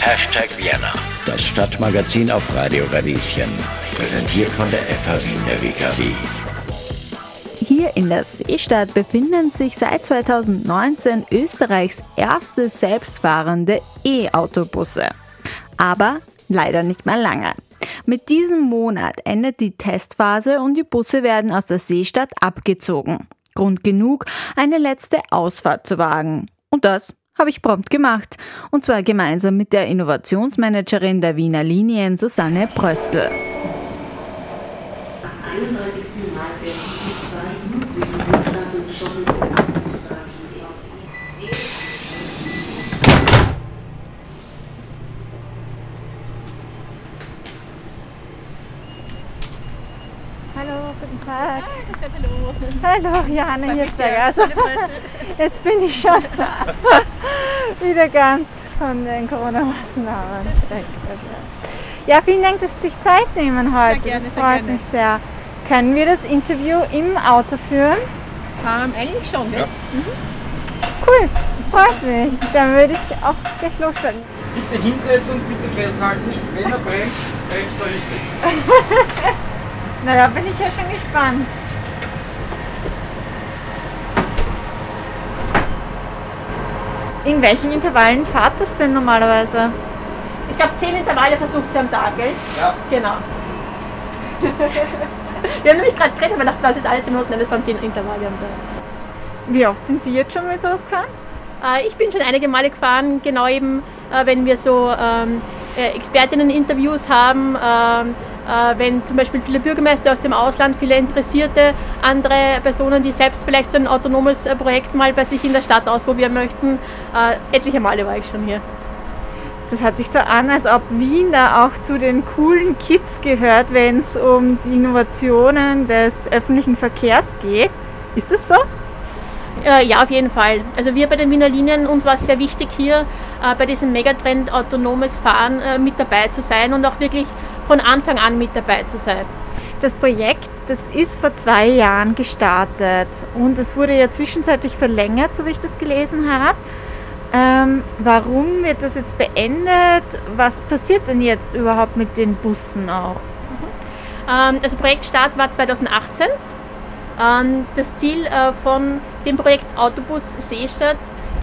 Hashtag Vienna, das Stadtmagazin auf Radio Radieschen. Präsentiert von der FH Wien der WKW. Hier in der Seestadt befinden sich seit 2019 Österreichs erste selbstfahrende E-Autobusse. Aber leider nicht mehr lange. Mit diesem Monat endet die Testphase und die Busse werden aus der Seestadt abgezogen. Grund genug, eine letzte Ausfahrt zu wagen. Und das habe ich prompt gemacht. Und zwar gemeinsam mit der Innovationsmanagerin der Wiener Linien Susanne Pröstl. Hallo, guten Tag. Ah, hallo. Hallo, Johanna Hirschberger. sehr. Also, jetzt bin ich schon wieder ganz von den Corona-Maßnahmen weg. Ja, vielen Dank, dass Sie sich Zeit nehmen heute. gerne, das sehr freut gerne. mich sehr. Können wir das Interview im Auto führen? Ähm, eigentlich schon, ja. Cool, freut mich. Dann würde ich auch gleich losstarten. Bitte hinsetzen und bitte festhalten. Wenn er bremst, bremst er richtig. Na, da bin ich ja schon gespannt. In welchen Intervallen fahrt das denn normalerweise? Ich glaube, zehn Intervalle versucht sie am Tag, gell? Ja. Genau. Wir haben nämlich gerade geredet, aber gedacht, was ist alle 10 Minuten, das waren 10 Intervalle am Tag. Wie oft sind Sie jetzt schon mit sowas gefahren? Äh, ich bin schon einige Male gefahren, genau eben, äh, wenn wir so ähm, äh, Expertinnen-Interviews haben, ähm, äh, wenn zum Beispiel viele Bürgermeister aus dem Ausland, viele Interessierte, andere Personen, die selbst vielleicht so ein autonomes äh, Projekt mal bei sich in der Stadt ausprobieren möchten. Äh, etliche Male war ich schon hier. Das hat sich so an, als ob Wien da auch zu den coolen Kids gehört, wenn es um die Innovationen des öffentlichen Verkehrs geht. Ist das so? Äh, ja, auf jeden Fall. Also wir bei den Wiener Linien, uns war es sehr wichtig, hier äh, bei diesem Megatrend autonomes Fahren äh, mit dabei zu sein und auch wirklich von Anfang an mit dabei zu sein. Das Projekt, das ist vor zwei Jahren gestartet und es wurde ja zwischenzeitlich verlängert, so wie ich das gelesen habe. Ähm, warum wird das jetzt beendet? Was passiert denn jetzt überhaupt mit den Bussen auch? Ähm, also Projektstart war 2018. Ähm, das Ziel äh, von dem Projekt Autobus Seestadt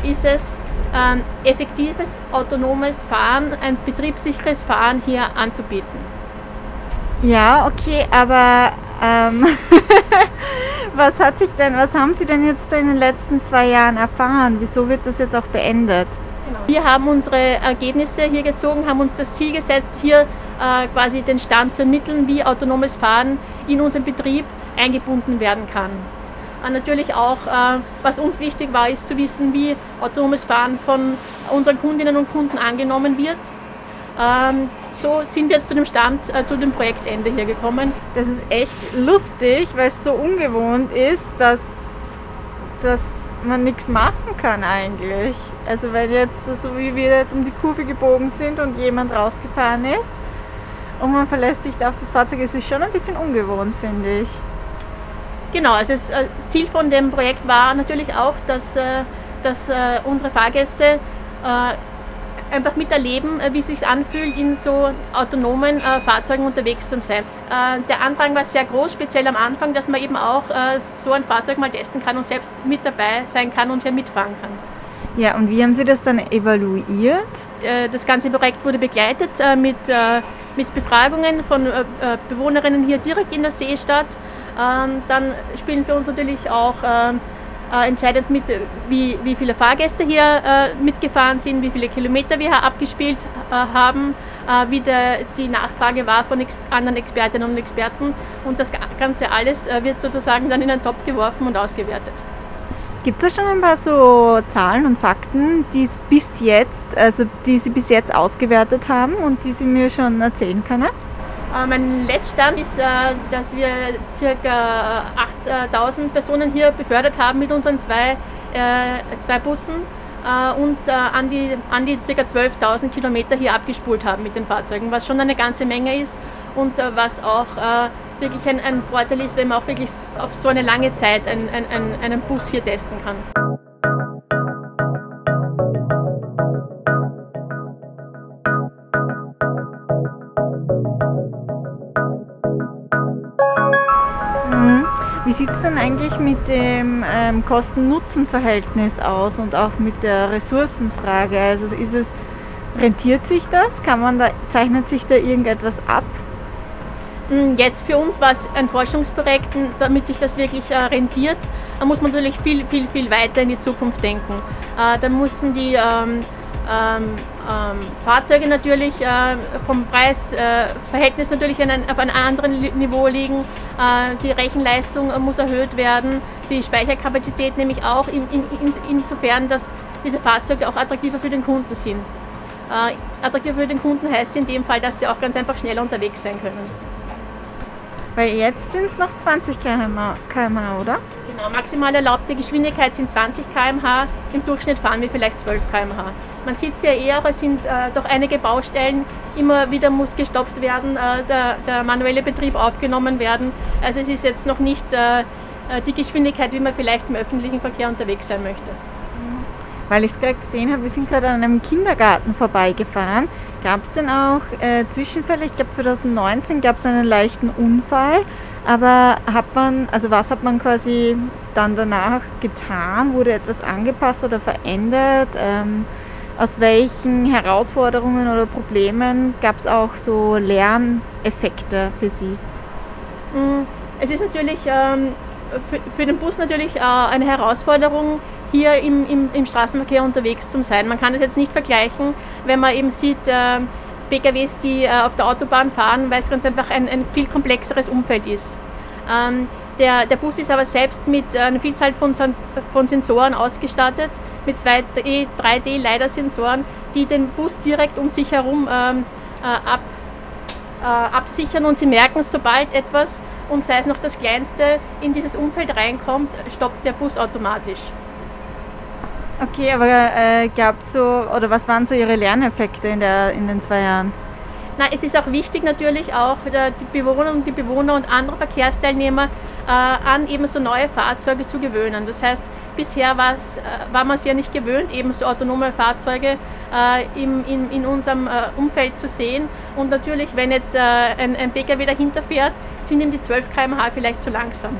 ist es, ähm, effektives autonomes Fahren, ein betriebssicheres Fahren hier anzubieten. Ja, okay, aber ähm, was hat sich denn, was haben Sie denn jetzt in den letzten zwei Jahren erfahren? Wieso wird das jetzt auch beendet? Wir haben unsere Ergebnisse hier gezogen, haben uns das Ziel gesetzt, hier äh, quasi den Stand zu ermitteln, wie autonomes Fahren in unseren Betrieb eingebunden werden kann. Äh, natürlich auch, äh, was uns wichtig war, ist zu wissen, wie autonomes Fahren von unseren Kundinnen und Kunden angenommen wird. Ähm, so sind wir jetzt zu dem Stand, äh, zu dem Projektende hier gekommen. Das ist echt lustig, weil es so ungewohnt ist, dass, dass man nichts machen kann eigentlich. Also wenn jetzt so wie wir jetzt um die Kurve gebogen sind und jemand rausgefahren ist und man verlässt sich da auf das Fahrzeug, ist es schon ein bisschen ungewohnt, finde ich. Genau, also das äh, Ziel von dem Projekt war natürlich auch, dass, äh, dass äh, unsere Fahrgäste einfach miterleben, wie es sich anfühlt, in so autonomen äh, Fahrzeugen unterwegs zu sein. Äh, Der Andrang war sehr groß, speziell am Anfang, dass man eben auch äh, so ein Fahrzeug mal testen kann und selbst mit dabei sein kann und hier mitfahren kann. Ja, und wie haben Sie das dann evaluiert? Das ganze Projekt wurde begleitet mit, mit Befragungen von Bewohnerinnen hier direkt in der Seestadt. Ähm, Dann spielen für uns natürlich auch ähm, äh, entscheidend mit, wie, wie viele Fahrgäste hier äh, mitgefahren sind, wie viele Kilometer wir hier abgespielt äh, haben, wie der, die Nachfrage war von anderen Expertinnen und Experten. Und das Ga- Ganze alles wird sozusagen dann in einen Topf geworfen und ausgewertet. Gibt es schon ein paar so Zahlen und Fakten, die bis jetzt, also die Sie bis jetzt ausgewertet haben und die Sie mir schon erzählen können? Äh, Mein Letztstand ist, äh, dass wir ca. 8000 Personen hier befördert haben mit unseren zwei, äh, zwei Bussen äh, und äh, an die, an die ca. 12.000 Kilometer hier abgespult haben mit den Fahrzeugen, was schon eine ganze Menge ist und äh, was auch äh, wirklich ein, ein Vorteil ist, wenn man auch wirklich auf so eine lange Zeit ein, ein, ein, einen Bus hier testen kann. Wie sieht es denn eigentlich mit dem ähm, Kosten-Nutzen-Verhältnis aus und auch mit der Ressourcenfrage? Also ist es, rentiert sich das? Kann man da, zeichnet sich da irgendetwas ab? Hm, jetzt für uns war es ein Forschungsprojekt, damit sich das wirklich äh, rentiert, da muss man natürlich viel, viel, viel weiter in die Zukunft denken. Äh, da müssen die ähm, ähm, ähm, Fahrzeuge natürlich äh, vom Preisverhältnis äh, natürlich ein, auf einem anderen Niveau liegen. Äh, die Rechenleistung muss erhöht werden, die Speicherkapazität nämlich auch, in, in, in, insofern, dass diese Fahrzeuge auch attraktiver für den Kunden sind. Äh, attraktiver für den Kunden heißt in dem Fall, dass sie auch ganz einfach schneller unterwegs sein können. Weil jetzt sind es noch 20 km/h, oder? Genau, maximal erlaubte Geschwindigkeit sind 20 km/h, im Durchschnitt fahren wir vielleicht 12 km/h. Man sieht es ja eher, es sind äh, doch einige Baustellen, immer wieder muss gestoppt werden, äh, der, der, manuelle Betrieb aufgenommen werden. Also es ist jetzt noch nicht äh, äh die Geschwindigkeit, wie man vielleicht im öffentlichen Verkehr unterwegs sein möchte. Weil ich es gerade gesehen habe, wir sind gerade an einem Kindergarten vorbeigefahren. Gab es denn auch äh, Zwischenfälle? Ich glaube 2019 gab es einen leichten Unfall. Aber hat man, also was hat man quasi dann danach getan? Wurde etwas angepasst oder verändert? Ähm, aus welchen Herausforderungen oder Problemen gab es auch so Lerneffekte für Sie? Mm, es ist natürlich ähm, für, für, den Bus natürlich äh, eine Herausforderung, hier im, im, im, Straßenverkehr unterwegs zu sein. Man kann das jetzt nicht vergleichen, wenn man eben sieht, äh, PKWs, die äh, auf der Autobahn fahren, weil es ganz einfach ein, ein viel komplexeres Umfeld ist. Ähm, der, der, Bus ist aber selbst mit einer Vielzahl von, von Sensoren ausgestattet, mit 2D, 3D-LiDAR-Sensoren, die den Bus direkt um sich herum ähm, äh, ab, äh, absichern und sie merken, sobald etwas und sei es noch das Kleinste in dieses Umfeld reinkommt, stoppt der Bus automatisch. Okay, aber äh, gab so, oder was waren so Ihre Lerneffekte in, der, in den zwei Jahren? Na, es ist auch wichtig natürlich auch die Bewohner und die Bewohner und andere Verkehrsteilnehmer äh, an eben so neue Fahrzeuge zu gewöhnen. Das heißt, bisher äh, war man es ja nicht gewöhnt, eben so autonome Fahrzeuge äh, im, in, in unserem äh, Umfeld zu sehen. Und natürlich, wenn jetzt äh, ein, ein Pkw dahinter fährt, sind ihm die 12 km/h vielleicht zu langsam.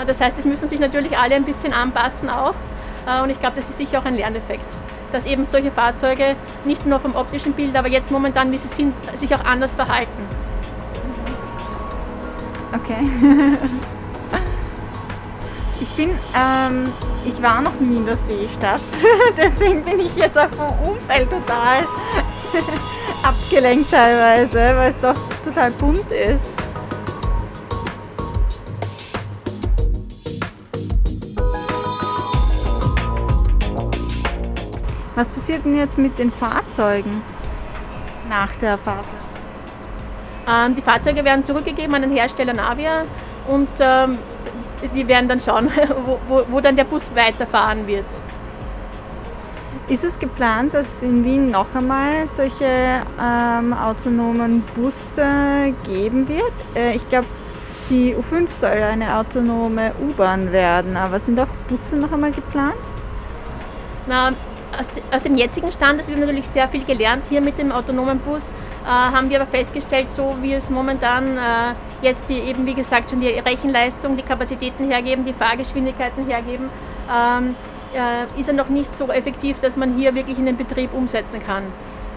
Äh, das heißt, es müssen sich natürlich alle ein bisschen anpassen auch. Und ich glaube, das ist sicher auch ein Lerneffekt dass eben solche Fahrzeuge nicht nur vom optischen Bild, aber jetzt momentan, wie sie sind, sich auch anders verhalten. Okay. Ich bin, ähm, ich war noch nie in der Seestadt, deswegen bin ich jetzt auch vom Umfeld total abgelenkt teilweise, weil es doch total bunt ist. Was passiert denn jetzt mit den Fahrzeugen nach der Fahrt? Ähm, die Fahrzeuge werden zurückgegeben an den Hersteller Navia und ähm, die werden dann schauen, wo, wo, wo, dann der Bus weiterfahren wird. Ist es geplant, dass es in Wien noch einmal solche ähm, autonomen Busse geben wird? Äh, ich glaube, die U5 soll eine autonome U-Bahn werden, aber sind auch Busse noch einmal geplant? Na, aus, aus, dem jetzigen Stand, also wir haben natürlich sehr viel gelernt hier mit dem autonomen Bus, äh, haben wir aber festgestellt, so wie es momentan äh, jetzt die, eben wie gesagt schon die Rechenleistung, die Kapazitäten hergeben, die Fahrgeschwindigkeiten hergeben, ähm, äh, ist er noch nicht so effektiv, dass man hier wirklich in den Betrieb umsetzen kann.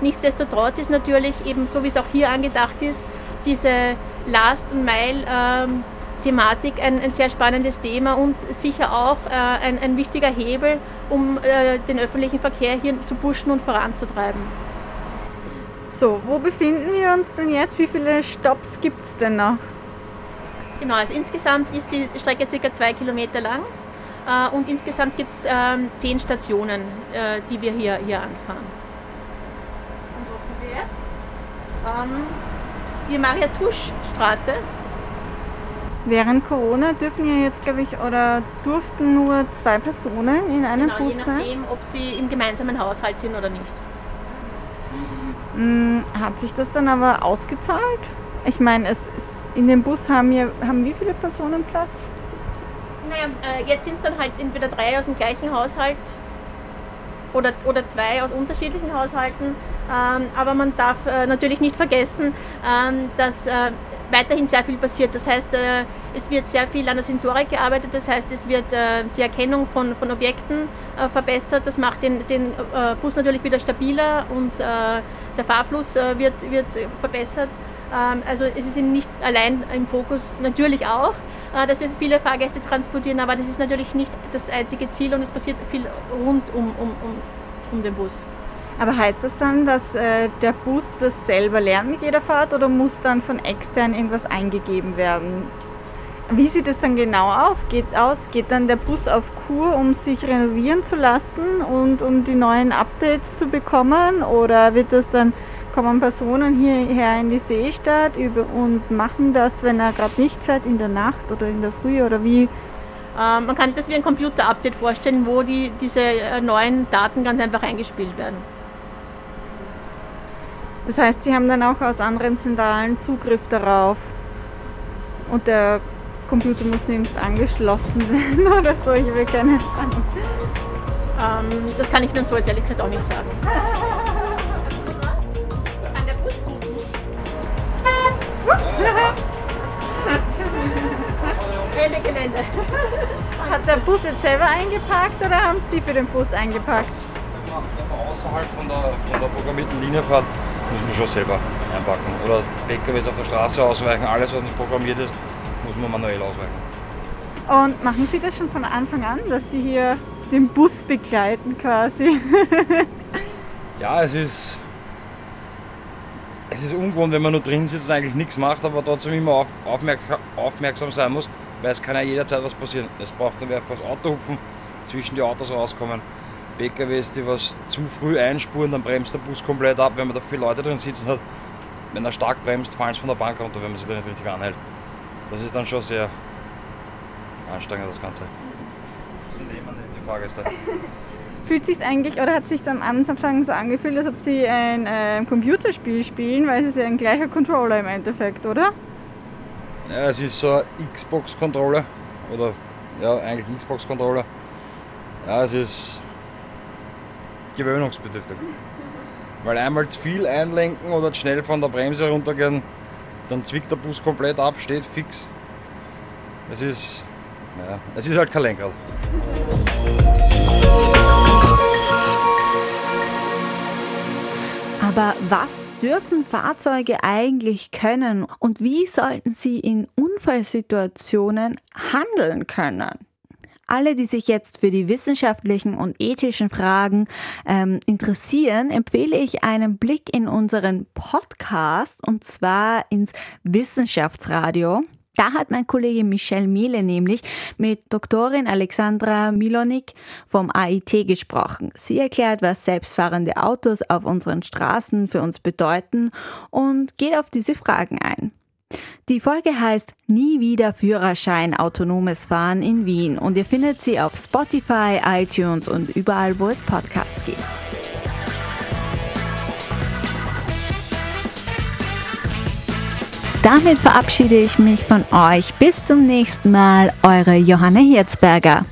Nichtsdestotrotz ist natürlich eben so, wie es auch hier angedacht ist, diese Last and Mile ähm, Thematik ein, ein, sehr spannendes Thema und sicher auch äh, ein, ein, wichtiger Hebel, um äh, den öffentlichen Verkehr hier zu pushen und voranzutreiben. So, wo befinden wir uns denn jetzt? Wie viele Stops gibt es denn noch? Genau, also insgesamt ist die Strecke ca. zwei Kilometer lang äh, und insgesamt gibt es ähm, zehn Stationen, äh, die wir hier, hier anfahren. Und wo sind wir jetzt? Ähm, die Maria-Tusch-Straße Während Corona dürfen ja jetzt, glaube ich, oder durften nur zwei Personen in einem genau, Bus sein. Je nachdem, ob sie im gemeinsamen Haushalt sind oder nicht. Hm, hat sich das dann aber ausgezahlt? Ich meine, es in dem Bus haben, ja, haben wie viele Personen Platz? Naja, äh, jetzt sind es dann halt entweder drei aus dem gleichen Haushalt oder, oder zwei aus unterschiedlichen Haushalten. Ähm, aber man darf äh, natürlich nicht vergessen, ähm, dass äh, weiterhin sehr viel passiert. Das heißt, äh, es wird sehr viel an der Sensorik gearbeitet, das heißt, es wird äh, die Erkennung von, von Objekten äh, verbessert. Das macht den, den Bus natürlich wieder stabiler und der Fahrfluss wird, wird verbessert. Ähm, also es ist eben nicht allein im Fokus, natürlich auch, dass wir viele Fahrgäste transportieren, aber das ist natürlich nicht das einzige Ziel und es passiert viel rund um, um, um, um den Bus. Aber heißt das dann, dass äh, der Bus das selber lernt mit jeder Fahrt oder muss dann von extern irgendwas eingegeben werden? Wie sieht es dann genau auf, geht, aus? Geht dann der Bus auf Kur, um sich renovieren zu lassen und um die neuen Updates zu bekommen? Oder wird das dann, kommen Personen hierher in die Seestadt über und machen das, wenn er gerade nicht fährt, in der Nacht oder in der Früh oder wie? Ähm, man kann sich das wie ein Computer-Update vorstellen, wo die, diese äh, neuen Daten ganz einfach eingespielt werden. Das heißt, Sie haben dann auch aus anderen Zentralen Zugriff darauf und der Computer muss nirgends angeschlossen werden oder so, ich habe keine Ahnung. Ähm, das kann ich Ihnen so jetzt ehrlich gesagt auch nicht sagen. An der Busroute. Ende Gelände. Hat der Bus jetzt selber eingepackt oder haben Sie für den Bus eingepackt? Außerhalb von der, von der programmierten Linienfahrt muss man schon selber einpacken. Oder PKWs auf der Straße ausweichen, alles was nicht programmiert ist, muss man manuell ausweichen. Und machen Sie das schon von Anfang an, dass Sie hier den Bus begleiten quasi? ja, es ist, es ist ungewohnt, wenn man nur drin sitzt und eigentlich nichts macht, aber trotzdem immer auf, aufmerk aufmerksam sein muss, weil es kann ja jederzeit was passieren. Es braucht nur wer das Auto hupfen, zwischen die Autos rauskommen. PKWs, die was zu früh einspuren, dann bremst der Bus komplett ab, wenn man da viele Leute drin sitzen hat. Wenn er stark bremst, fallen sie von der Bank runter, wenn man sich da nicht richtig anhält. Das ist dann schon sehr anstrengend, das Ganze. Das sind immer nette Fahrgäste. Fühlt sich eigentlich oder hat sich am Anfang so angefühlt, als ob Sie ein äh, Computerspiel spielen, weil es ist ja ein gleicher Controller im Endeffekt, oder? Ja, es ist so ein Xbox-Controller oder ja, eigentlich Xbox-Controller. Ja, es ist gewöhnungsbedürftig. Weil einmal zu viel einlenken oder zu schnell von der Bremse runtergehen, dann zwickt der Bus komplett ab, steht fix. Es ist, ja, es ist halt kein Lenkrad. Aber was dürfen Fahrzeuge eigentlich können und wie sollten sie in Unfallsituationen handeln können? Alle, die sich jetzt für die wissenschaftlichen und ethischen Fragen ähm, interessieren, empfehle ich einen Blick in unseren Podcast und zwar ins Wissenschaftsradio. Da hat mein Kollege Michel Miele nämlich mit Doktorin Alexandra Milonik vom AIT gesprochen. Sie erklärt, was selbstfahrende Autos auf unseren Straßen für uns bedeuten und geht auf diese Fragen ein. Die Folge heißt Nie wieder Führerschein autonomes Fahren in Wien und ihr findet sie auf Spotify, iTunes und überall, wo es Podcasts gibt. Damit verabschiede ich mich von euch. Bis zum nächsten Mal, eure Johanna Hirzberger.